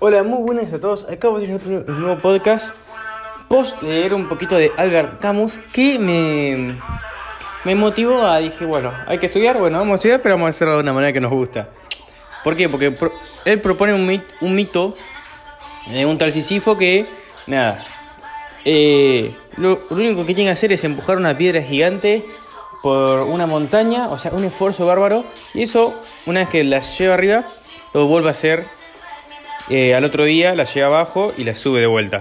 Hola, muy buenas a todos. Acabo de tener otro nuevo podcast. Post leer un poquito de Albert Camus que me, me motivó a. Dije, bueno, hay que estudiar. Bueno, vamos a estudiar, pero vamos a hacerlo de una manera que nos gusta. ¿Por qué? Porque él propone un, mit- un mito de un tal Sísifo que, nada, eh, lo, lo único que tiene que hacer es empujar una piedra gigante por una montaña, o sea, un esfuerzo bárbaro, y eso, una vez que la lleva arriba, lo vuelve a hacer eh, al otro día, la lleva abajo y la sube de vuelta.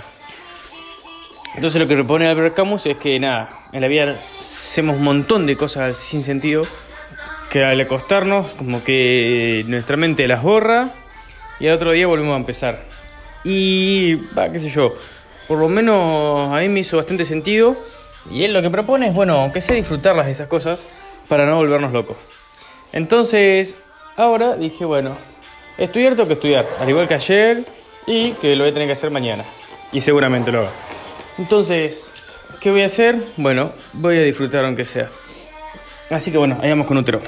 Entonces lo que propone Albert Camus es que nada, en la vida hacemos un montón de cosas sin sentido, que al acostarnos como que nuestra mente las borra y al otro día volvemos a empezar. Y va, qué sé yo, por lo menos a mí me hizo bastante sentido y él lo que propone es, bueno, aunque sea disfrutarlas de esas cosas para no volvernos locos. Entonces, ahora dije, bueno, estudiar tengo que estudiar, al igual que ayer y que lo voy a tener que hacer mañana. Y seguramente lo haga. Entonces, ¿qué voy a hacer? Bueno, voy a disfrutar aunque sea. Así que bueno, ahí vamos con útero.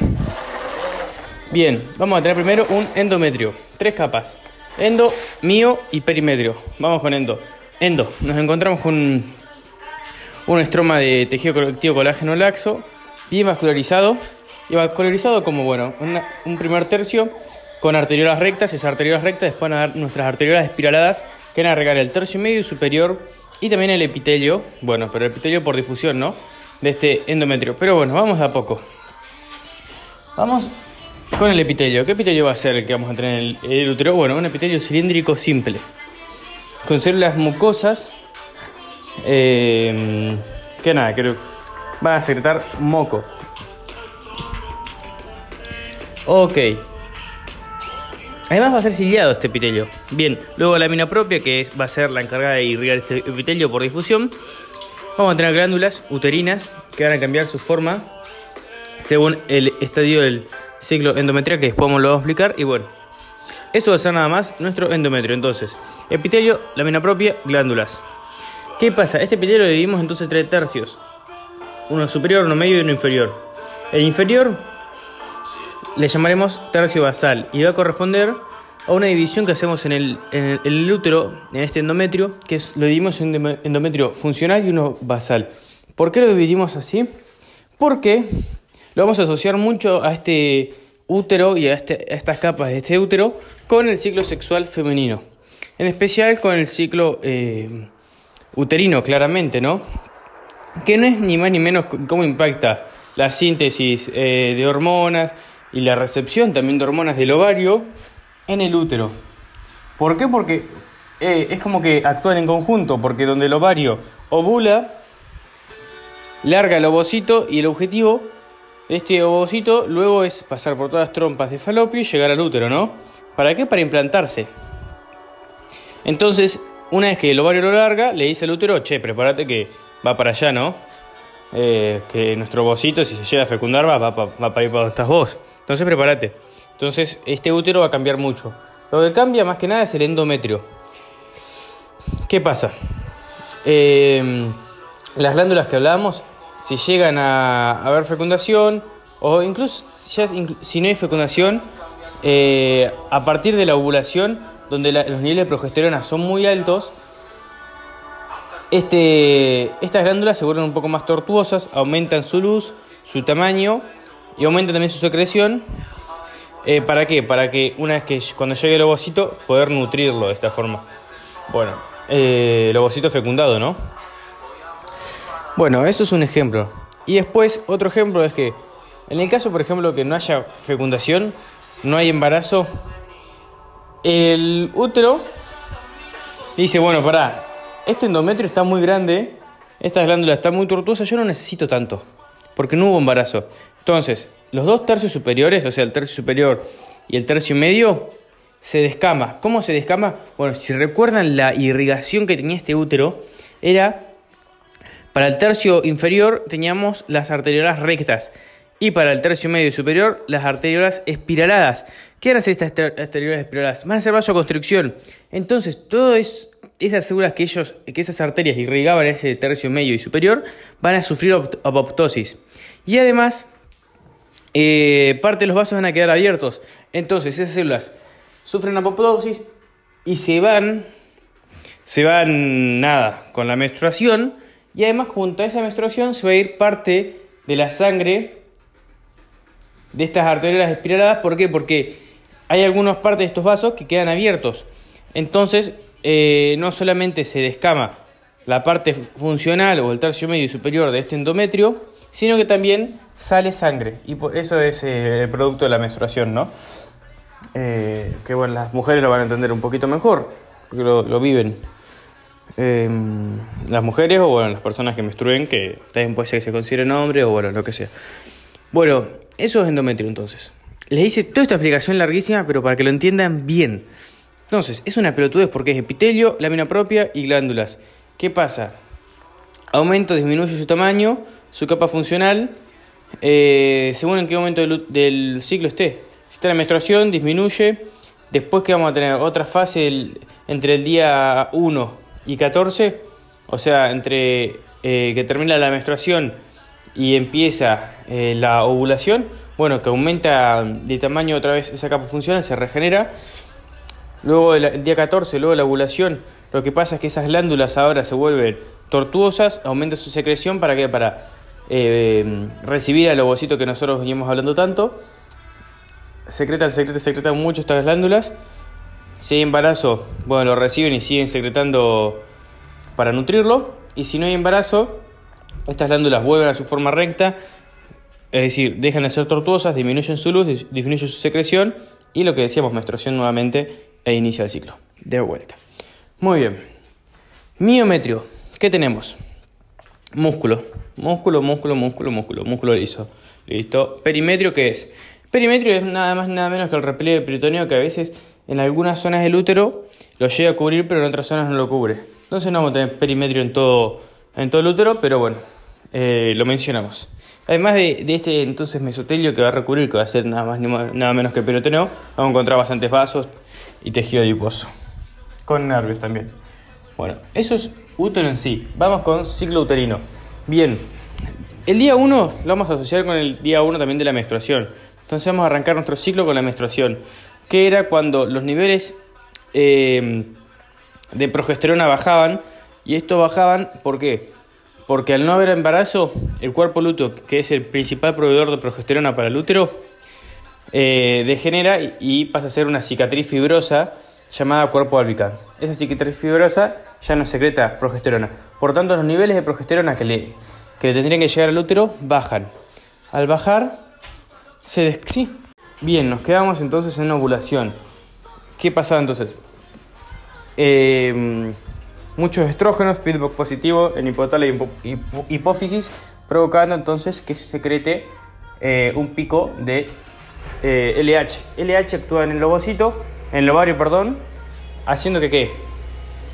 Bien, vamos a tener primero un endometrio. Tres capas. Endo, mío y perimetrio. Vamos con endo. Endo, nos encontramos con un, estroma de tejido colectivo colágeno laxo, bien vascularizado. Y vascularizado como, bueno, un primer tercio con arteriolas rectas. Esas arteriolas rectas después van a dar nuestras arteriolas espiraladas que van a regar el tercio medio y superior y también el epitelio. Bueno, pero el epitelio por difusión, ¿no? De este endometrio. Pero bueno, vamos a poco. Vamos con el epitelio. ¿Qué epitelio va a ser el que vamos a tener en el, útero? Bueno, un epitelio cilíndrico simple. Con células mucosas. eh, que nada, que van a secretar moco. Ok. Además va a ser ciliado este epitelio. Bien, luego la lámina propia, que va a ser la encargada de irrigar este epitelio por difusión. Vamos a tener glándulas uterinas que van a cambiar su forma según el estadio del ciclo endometrial que después lo vamos a explicar. Y bueno, eso va a ser nada más nuestro endometrio. Entonces, epitelio, lámina propia, glándulas. ¿Qué pasa? Este epitelio lo dividimos entonces en tres tercios. Uno superior, uno medio y uno inferior. El inferior le llamaremos tercio basal y va a corresponder a una división que hacemos en el, en el- útero, en este endometrio, que es, lo dividimos en endometrio funcional y uno basal. ¿Por qué lo dividimos así? Porque lo vamos a asociar mucho a este útero y a, este- a estas capas de este útero con el ciclo sexual femenino. En especial con el ciclo eh, uterino, claramente, ¿no? que no es ni más ni menos cómo impacta la síntesis eh, de hormonas y la recepción también de hormonas del ovario en el útero. ¿Por qué? Porque eh, es como que actúan en conjunto, porque donde el ovario ovula, larga el ovocito y el objetivo de este ovocito luego es pasar por todas las trompas de falopio y llegar al útero, ¿no? ¿Para qué? Para implantarse. Entonces, una vez que el ovario lo larga, le dice al útero, che, prepárate que va para allá, ¿no? Eh, que nuestro ovocito, si se llega a fecundar, va, va, va para ir para donde estás vos. Entonces, prepárate. Entonces, este útero va a cambiar mucho. Lo que cambia más que nada es el endometrio. ¿Qué pasa? Eh, las glándulas que hablábamos, si llegan a haber fecundación, o incluso si no hay fecundación, eh, a partir de la ovulación, donde los niveles de progesterona son muy altos, este, estas glándulas se vuelven un poco más tortuosas, aumentan su luz, su tamaño y aumentan también su secreción. Eh, ¿Para qué? Para que una vez que cuando llegue el ovocito, poder nutrirlo de esta forma. Bueno, eh, el ovocito fecundado, ¿no? Bueno, esto es un ejemplo. Y después, otro ejemplo es que, en el caso, por ejemplo, que no haya fecundación, no hay embarazo, el útero dice, bueno, pará, este endometrio está muy grande, estas glándulas están muy tortuosas, yo no necesito tanto, porque no hubo embarazo. Entonces, los dos tercios superiores, o sea, el tercio superior y el tercio medio, se descama. ¿Cómo se descama? Bueno, si recuerdan la irrigación que tenía este útero, era para el tercio inferior teníamos las arteriolas rectas y para el tercio medio y superior las arteriolas espiraladas. ¿Qué van a hacer estas ter- arteriolas espiraladas? Van a hacer vasoconstricción. Entonces, todas esas células que ellos, que esas arterias irrigaban ese tercio medio y superior, van a sufrir opt- apoptosis. Y además, eh, parte de los vasos van a quedar abiertos. Entonces, esas células sufren apoptosis y se van, se van nada, con la menstruación y además junto a esa menstruación se va a ir parte de la sangre de estas arterias espiraladas. ¿Por qué? Porque hay algunas partes de estos vasos que quedan abiertos. Entonces, eh, no solamente se descama la parte funcional o el tercio medio y superior de este endometrio, sino que también sale sangre. Y eso es eh, el producto de la menstruación, ¿no? Eh, que bueno, las mujeres lo van a entender un poquito mejor, porque lo, viven. Em, las mujeres o bueno, las personas que menstruen, que también puede ser que se consideren hombre o bueno, lo que sea. Bueno, eso es endometrio entonces. Les hice toda esta explicación larguísima, pero para que lo entiendan bien. Entonces, es una pelotudez porque es epitelio, lámina propia y glándulas. ¿Qué pasa? Aumenta o disminuye su tamaño, su capa funcional, eh, según en qué momento del, ciclo esté. Si está la menstruación, disminuye. Después que vamos a tener otra fase entre el día 1 y 14, o sea, entre eh, que termina la menstruación y empieza eh, la ovulación, bueno, que aumenta de tamaño otra vez esa capa funcional, se regenera. Luego el, día 14, luego la ovulación, lo que pasa es que esas glándulas ahora se vuelven tortuosas, aumenta su secreción para que para eh, recibir al ovocito que nosotros venimos hablando tanto. Secretan, secretan, secretan mucho estas glándulas. Si hay embarazo, bueno, lo reciben y siguen secretando para nutrirlo. Y si no hay embarazo, estas glándulas vuelven a su forma recta, es decir, dejan de ser tortuosas, disminuyen su luz, disminuyen su secreción y lo que decíamos, menstruación nuevamente e inicia el ciclo. De vuelta. Muy bien. Miometrio. ¿Qué tenemos? Músculo. Músculo, músculo, músculo, músculo. Músculo liso. Listo. Perimetrio, ¿qué es? Perimetrio es nada más nada menos que el repliegue peritoneo que a veces en algunas zonas del útero lo llega a cubrir, pero en otras zonas no lo cubre. Entonces no vamos a tener perimetrio en todo, en todo el útero, pero bueno, eh, lo mencionamos. Además de, este entonces mesotelio que va a recubrir, que va a ser nada más nada menos que peritoneo, vamos a encontrar bastantes vasos y tejido adiposo. Con nervios también. Bueno, eso es útero en sí. Vamos con ciclo uterino. Bien, el día 1 lo vamos a asociar con el día 1 también de la menstruación. Entonces vamos a arrancar nuestro ciclo con la menstruación, que era cuando los niveles eh, de progesterona bajaban. Y esto bajaban, ¿por qué? Porque al no haber embarazo, el cuerpo lúteo, que es el principal proveedor de progesterona para el útero, eh, degenera y pasa a ser una cicatriz fibrosa llamada cuerpo albicans. Esa cicatriz fibrosa ya no secreta progesterona. Por tanto, los niveles de progesterona que le, que tendrían que llegar al útero bajan. Al bajar, se des... Sí. Bien, nos quedamos entonces en ovulación. ¿Qué pasa entonces? Eh, muchos estrógenos, feedback positivo en hipotálamo y hipófisis, provocando entonces que se secrete eh, un pico de LH. Eh, LH actúa en el ovocito, en el ovario, perdón, haciendo que qué?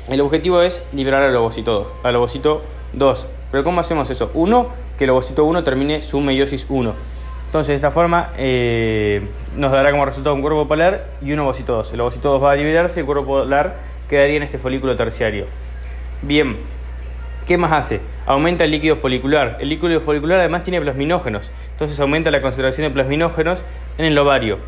El objetivo es liberar al ovocito, al ovocito 2. Pero ¿cómo hacemos eso? Uno, que el ovocito 1 termine su meiosis 1. Entonces, de esta forma eh, nos dará como resultado un cuerpo polar y un ovocito 2. El ovocito 2 va a liberarse y el cuerpo polar quedaría en este folículo terciario. Bien, ¿qué más hace? Aumenta el líquido folicular. El líquido folicular además tiene plasminógenos, entonces aumenta la concentración de plasminógenos en el ovario.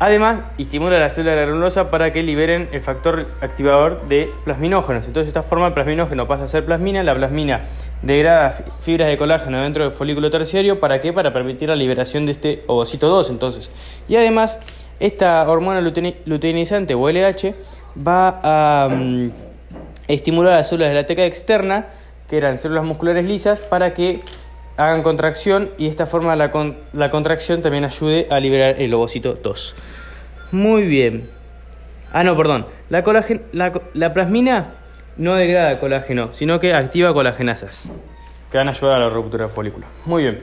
Además, estimula la célula granulosa para que liberen el factor activador de plasminógenos. Entonces, de esta forma, el plasminógeno pasa a ser plasmina. La plasmina degrada fibras de colágeno dentro del folículo terciario. ¿Para qué? Para permitir la liberación de este ovocito 2. Entonces, y además, esta hormona luteinizante o LH va a. Mm, estimular las células de la teca externa, que eran células musculares lisas, para que hagan contracción y esta forma la, la contracción también ayude a liberar el ovocito 2. Muy bien. Ah, no, perdón. La, la, plasmina no degrada colágeno, sino que activa colagenasas, que van a ayudar a la ruptura del folículo. Muy bien.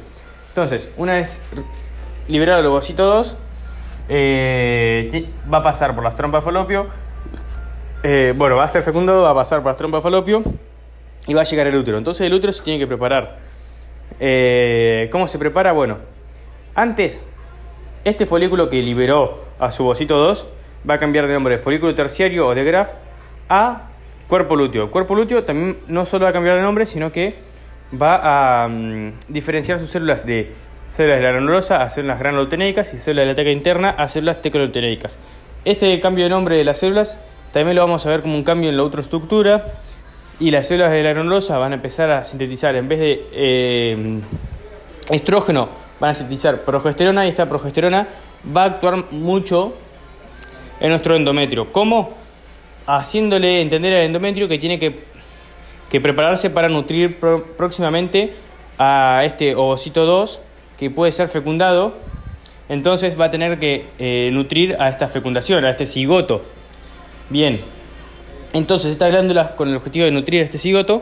Entonces, una vez liberado el ovocito 2, eh, va a pasar por las trompas de falopio, eh, bueno, va a ser fecundo, va a pasar por de falopio y va a llegar el útero. Entonces el útero se tiene que preparar. Eh, ¿Cómo se prepara? Bueno, antes, este folículo que liberó a su bocito 2 va a cambiar de nombre de folículo terciario o de graft a cuerpo lúteo. cuerpo lúteo también no solo va a cambiar de nombre, sino que va a mm, diferenciar sus células de células de la granulosa a células granuloteneicas y células de la teca interna a células tecoloteneicas. Este cambio de nombre de las células también lo vamos a ver como un cambio en la ultraestructura y las células de la granulosa van a empezar a sintetizar en vez de eh, estrógeno van a sintetizar progesterona y esta progesterona va a actuar mucho en nuestro endometrio. ¿Cómo? Haciéndole entender al endometrio que tiene que, que prepararse para nutrir próximamente a este ovocito 2 que puede ser fecundado. Entonces va a tener que eh, nutrir a esta fecundación, a este cigoto. Bien, entonces estas glándulas con el objetivo de nutrir este cigoto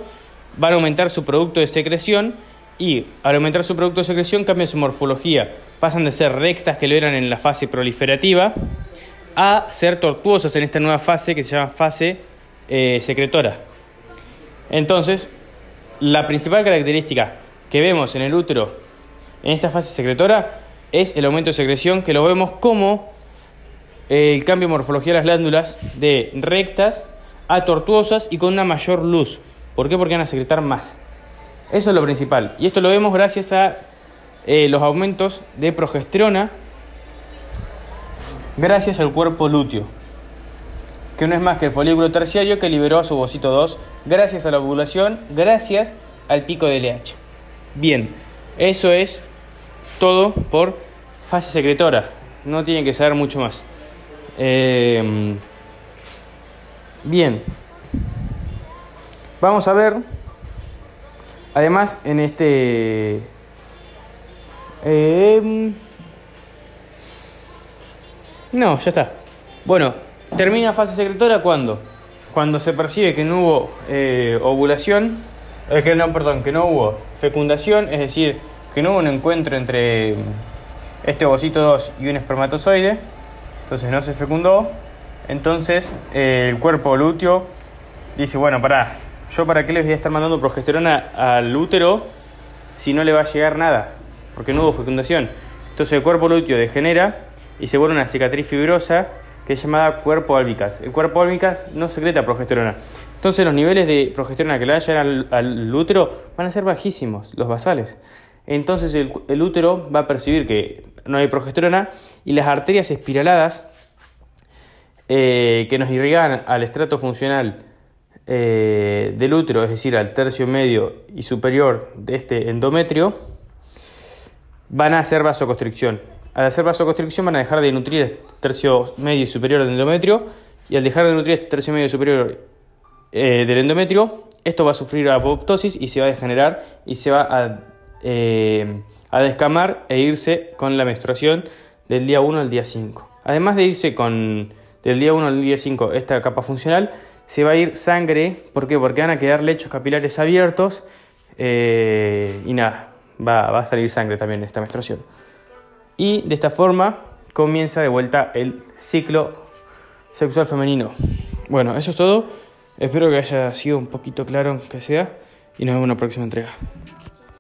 van a aumentar su producto de secreción y al aumentar su producto de secreción cambian su morfología. Pasan de ser rectas que lo eran en la fase proliferativa a ser tortuosas en esta nueva fase que se llama fase eh, secretora. Entonces, la principal característica que vemos en el útero en esta fase secretora es el aumento de secreción que lo vemos como el cambio de morfología de las glándulas de rectas a tortuosas y con una mayor luz. ¿Por qué? Porque van a secretar más. Eso es lo principal. Y esto lo vemos gracias a eh, los aumentos de progesterona gracias al cuerpo lúteo, que no es más que el folículo terciario que liberó a su ovocito 2 gracias a la ovulación, gracias al pico de LH. Bien, eso es todo por fase secretora. No tienen que saber mucho más. Eh, bien, vamos a ver Además, en este... Em, no, ya está. Bueno, termina fase secretora cuando? Cuando se percibe que no hubo eh, ovulación, eh, que no, perdón, que no hubo fecundación, es decir, que no hubo un encuentro entre este ovocito 2 y un espermatozoide, entonces no se fecundó, entonces eh, el cuerpo lúteo dice, bueno, pará, yo para qué les voy a estar mandando progesterona al útero si no le va a llegar nada, porque no hubo fecundación. Entonces el cuerpo lúteo degenera y se vuelve una cicatriz fibrosa que es llamada cuerpo albicans. El cuerpo albicans no secreta progesterona. Entonces los niveles de progesterona que le vayan al, al útero van a ser bajísimos, los basales. Entonces el, útero va a percibir que no hay progesterona y las arterias espiraladas eh, que nos irrigan al estrato funcional eh, del útero, es decir, al tercio medio y superior de este endometrio, van a hacer vasoconstricción. Al hacer vasoconstricción van a dejar de nutrir el tercio medio y superior del endometrio y al dejar de nutrir este tercio medio y superior eh, del endometrio, esto va a sufrir apoptosis y se va a degenerar y se va a, eh, a descamar e irse con la menstruación del día 1 al día 5. Además de irse con del día 1 al día 5 esta capa funcional, se va a ir sangre, ¿por qué? Porque van a quedar lechos capilares abiertos eh, y nada, va, va a salir sangre también en esta menstruación. Y de esta forma comienza de vuelta el ciclo sexual femenino. Bueno, eso es todo. Espero que haya sido un poquito claro que sea y nos vemos en la próxima entrega.